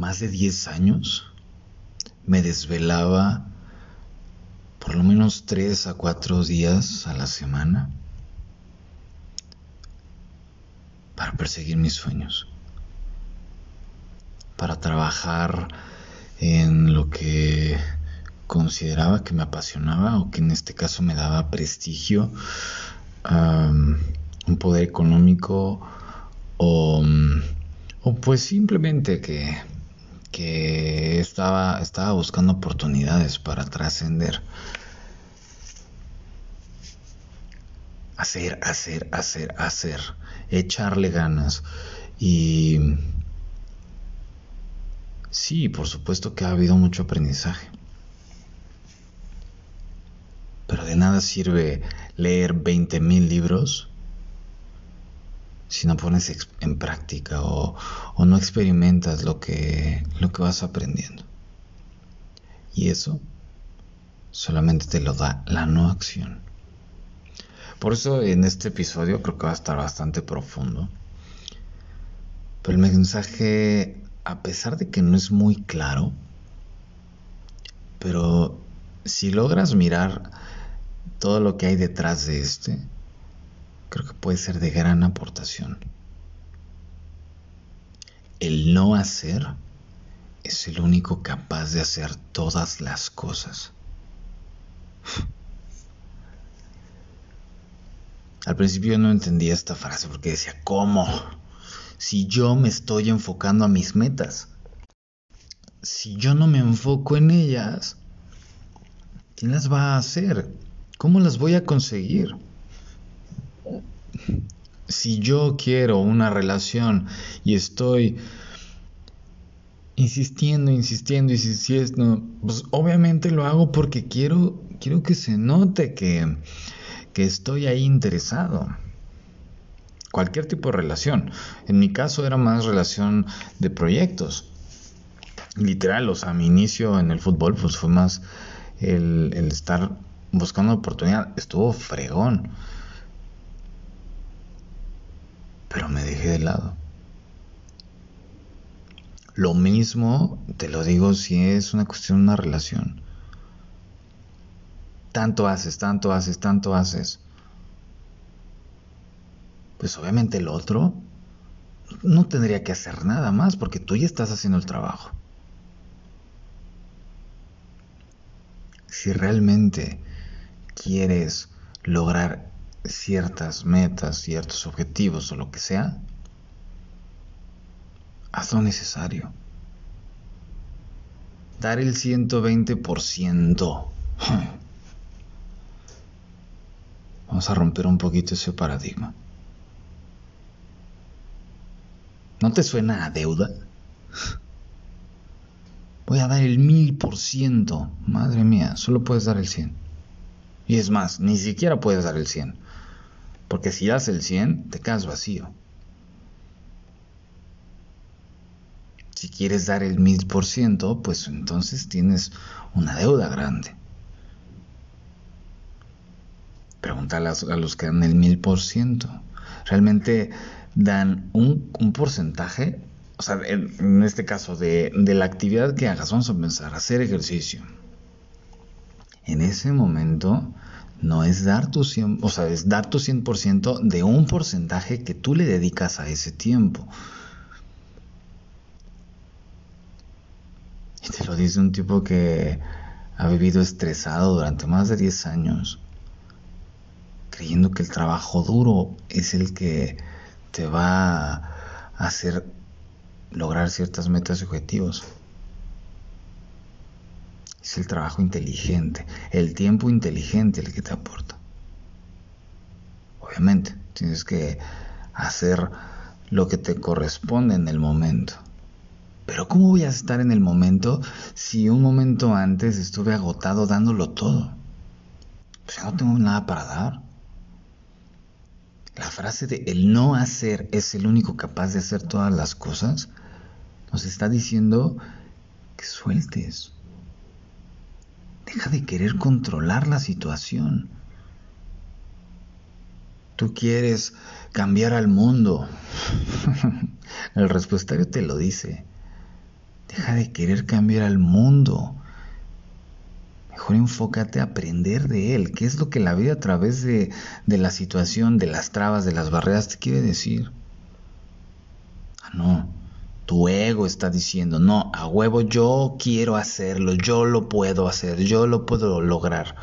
más de 10 años me desvelaba por lo menos 3 a 4 días a la semana para perseguir mis sueños, para trabajar en lo que consideraba que me apasionaba o que en este caso me daba prestigio, un poder económico o, o pues simplemente que, que estaba, estaba buscando oportunidades para trascender. Hacer, hacer, hacer, hacer, echarle ganas. Y sí, por supuesto que ha habido mucho aprendizaje. Pero de nada sirve leer 20.000 libros si no pones en práctica o, no experimentas lo que, lo que vas aprendiendo. Y eso solamente te lo da la no acción. Por eso en este episodio creo que va a estar bastante profundo. Pero el mensaje, a pesar de que no es muy claro, pero si logras mirar todo lo que hay detrás de este, creo que puede ser de gran aportación. El no hacer es el único capaz de hacer todas las cosas. Al principio no entendía esta frase porque decía, ¿cómo? Si yo me estoy enfocando a mis metas, si yo no me enfoco en ellas, ¿quién las va a hacer? ¿Cómo las voy a conseguir? Si yo quiero una relación y estoy insistiendo, insistiendo, insistiendo, pues obviamente lo hago porque quiero, quiero que se note que, que estoy ahí interesado. Cualquier tipo de relación. En mi caso era más relación de proyectos. Literal, o sea, mi inicio en el fútbol pues fue más el, el estar buscando oportunidad. Estuvo fregón pero me dejé de lado. Lo mismo, te lo digo, si es una cuestión de una relación. Tanto haces, tanto haces, tanto haces. Pues obviamente el otro no tendría que hacer nada más porque tú ya estás haciendo el trabajo. Si realmente quieres lograr ciertas metas, ciertos objetivos o lo que sea, haz lo necesario. Dar el 120%. Vamos a romper un poquito ese paradigma. ¿No te suena a deuda? Voy a dar el mil por ciento. Madre mía, solo puedes dar el 100. Y es más, ni siquiera puedes dar el 100. Porque si das el 100, te quedas vacío. Si quieres dar el 1000%, pues entonces tienes una deuda grande. Pregúntale a los que dan el 1000%. Realmente dan un, porcentaje, o sea, en, este caso, de, de la actividad que hagas. Vamos a pensar, hacer ejercicio. En ese momento no es dar tu 100, o sea, es dar tu 100% de un porcentaje que tú le dedicas a ese tiempo. Y te lo dice un tipo que ha vivido estresado durante más de 10 años, creyendo que el trabajo duro es el que te va a hacer lograr ciertas metas y objetivos es el trabajo inteligente, el tiempo inteligente el que te aporta. Obviamente, tienes que hacer lo que te corresponde en el momento. Pero ¿cómo voy a estar en el momento si un momento antes estuve agotado dándolo todo? Pues ya no tengo nada para dar. La frase de el no hacer es el único capaz de hacer todas las cosas nos está diciendo que sueltes, Deja de querer controlar la situación. Tú quieres cambiar al mundo. El respuestario te lo dice. Deja de querer cambiar al mundo. Mejor enfócate a aprender de él. ¿Qué es lo que la vida a través de, de la situación, de las trabas, de las barreras te quiere decir? Tu ego está diciendo, no, a huevo yo quiero hacerlo, yo lo puedo hacer, yo lo puedo lograr.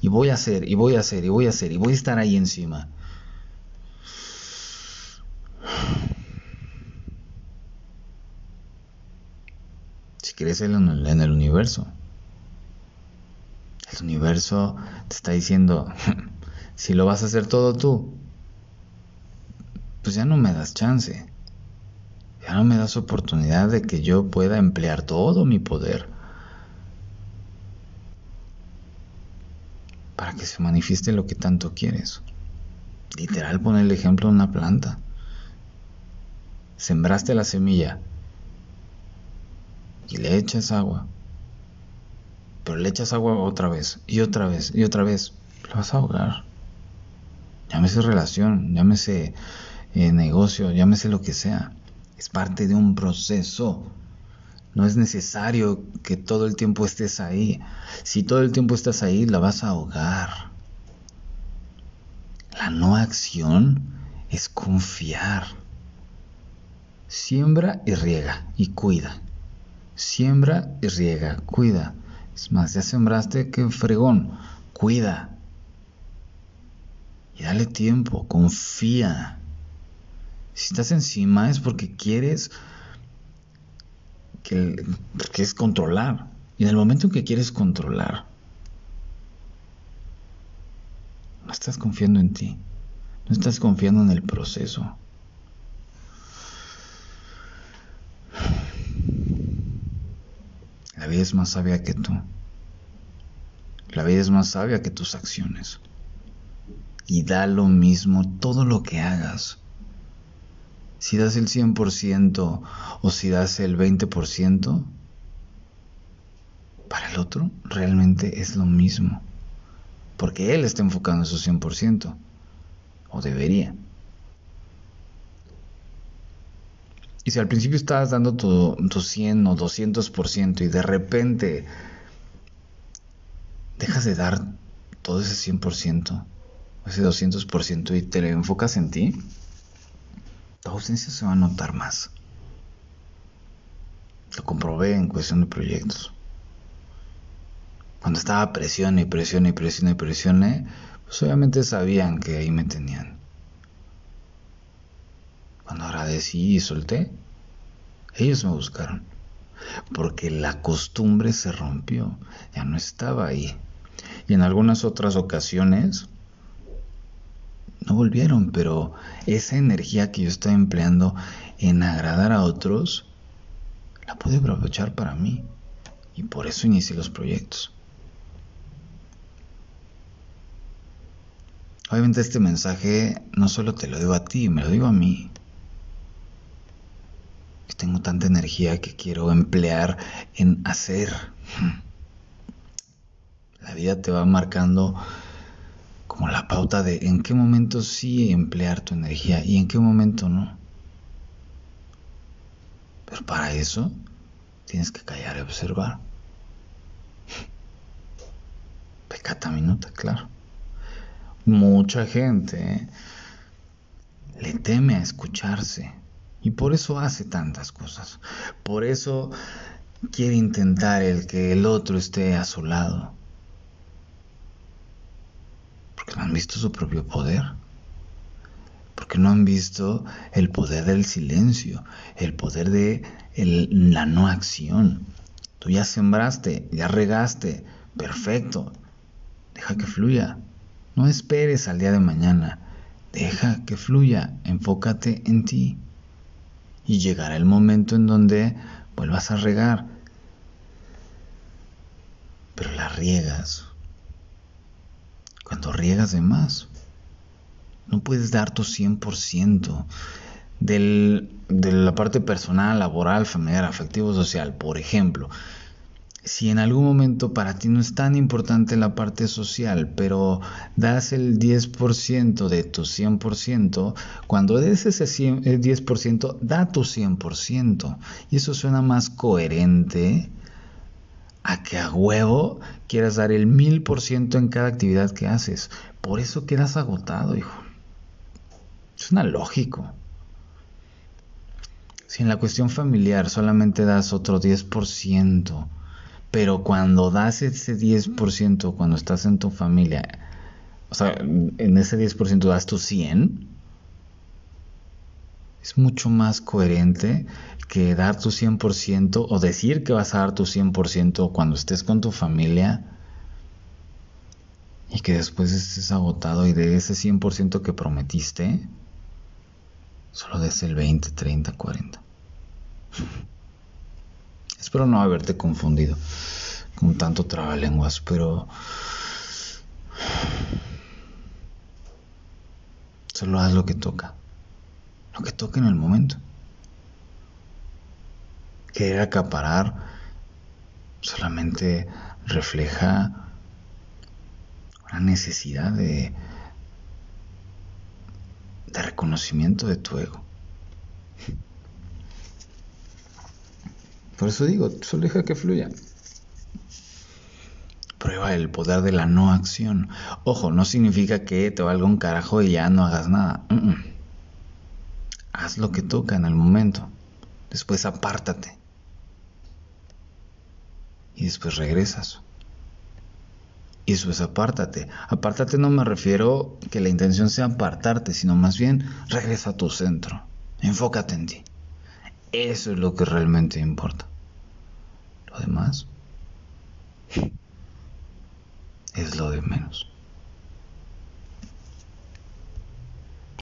Y voy a hacer, y voy a hacer, y voy a hacer, y voy a estar ahí encima. Si quieres en en el universo, el universo te está diciendo, si lo vas a hacer todo tú, pues ya no me das chance. Ya no me das oportunidad de que yo pueda emplear todo mi poder para que se manifieste lo que tanto quieres. Literal, pon el ejemplo de una planta. Sembraste la semilla y le echas agua, pero le echas agua otra vez y otra vez y otra vez, lo vas a ahogar. Llámese relación, llámese eh, negocio, llámese lo que sea. Es parte de un proceso. No es necesario que todo el tiempo estés ahí. Si todo el tiempo estás ahí, la vas a ahogar. La no acción es confiar. Siembra y riega y cuida. Siembra y riega, cuida. Es más, ya sembraste, que fregón. Cuida. Y dale tiempo, confía. Si estás encima es porque quieres que, es controlar. Y en el momento en que quieres controlar, no estás confiando en ti, no estás confiando en el proceso. La vida es más sabia que tú. La vida es más sabia que tus acciones. Y da lo mismo todo lo que hagas si das el 100% o si das el 20%, para el otro realmente es lo mismo. Porque él está enfocando su 100%, o debería. Y si al principio estabas dando tu, tu 100 o 200% y de repente dejas de dar todo ese 100%, ese 200% y te enfocas en ti, tu ausencia se va a notar más. Lo comprobé en cuestión de proyectos. Cuando estaba presión y presión y presión y presión, pues obviamente sabían que ahí me tenían. Cuando agradecí y solté, ellos me buscaron. Porque la costumbre se rompió, ya no estaba ahí. Y en algunas otras ocasiones no volvieron, pero esa energía que yo estaba empleando en agradar a otros, la pude aprovechar para mí. Y por eso inicié los proyectos. Obviamente este mensaje no solo te lo digo a ti, me lo digo a mí. Tengo tanta energía que quiero emplear en hacer. La vida te va marcando como la pauta de en qué momento sí emplear tu energía y en qué momento no. Pero para eso tienes que callar y observar. Pecata minuta, claro. Mucha gente le teme a escucharse y por eso hace tantas cosas. Por eso quiere intentar el que el otro esté a su lado porque no han visto su propio poder, porque no han visto el poder del silencio, el poder de la no acción. Tú ya sembraste, ya regaste, perfecto, deja que fluya. No esperes al día de mañana, deja que fluya, enfócate en ti. Y llegará el momento en donde vuelvas a regar. Pero la riegas cuando riegas de más. No puedes dar tu 100% del, de la parte personal, laboral, familiar, afectivo, social. Por ejemplo, si en algún momento para ti no es tan importante la parte social, pero das el 10% de tu 100%, cuando des ese 10%, da tu 100%. Y eso suena más coherente a que a huevo quieras dar el 1000% en cada actividad que haces. Por eso quedas agotado, hijo. Suena lógico. Si en la cuestión familiar solamente das otro 10%, pero cuando das ese 10%, cuando estás en tu familia, o sea, en ese 10% das tu 100%, es mucho más coherente que dar tu 100% o decir que vas a dar tu 100% cuando estés con tu familia y que después estés agotado y de ese 100% que prometiste, solo des el 20, 30, 40. Espero no haberte confundido con tanto trabalenguas, pero solo haz lo que toca, que toca en el momento. Querer acaparar solamente refleja una necesidad de, de reconocimiento de tu ego. Por eso digo, solo deja que fluya. Prueba el poder de la no acción. Ojo, no significa que te valga un carajo y ya no hagas nada. Lo que toca en el momento. Después apártate. Y después regresas. Y después apártate. Apártate no me refiero que la intención sea apartarte, sino más bien regresa a tu centro. Enfócate en ti. Eso es lo que realmente importa. Lo demás es lo de menos.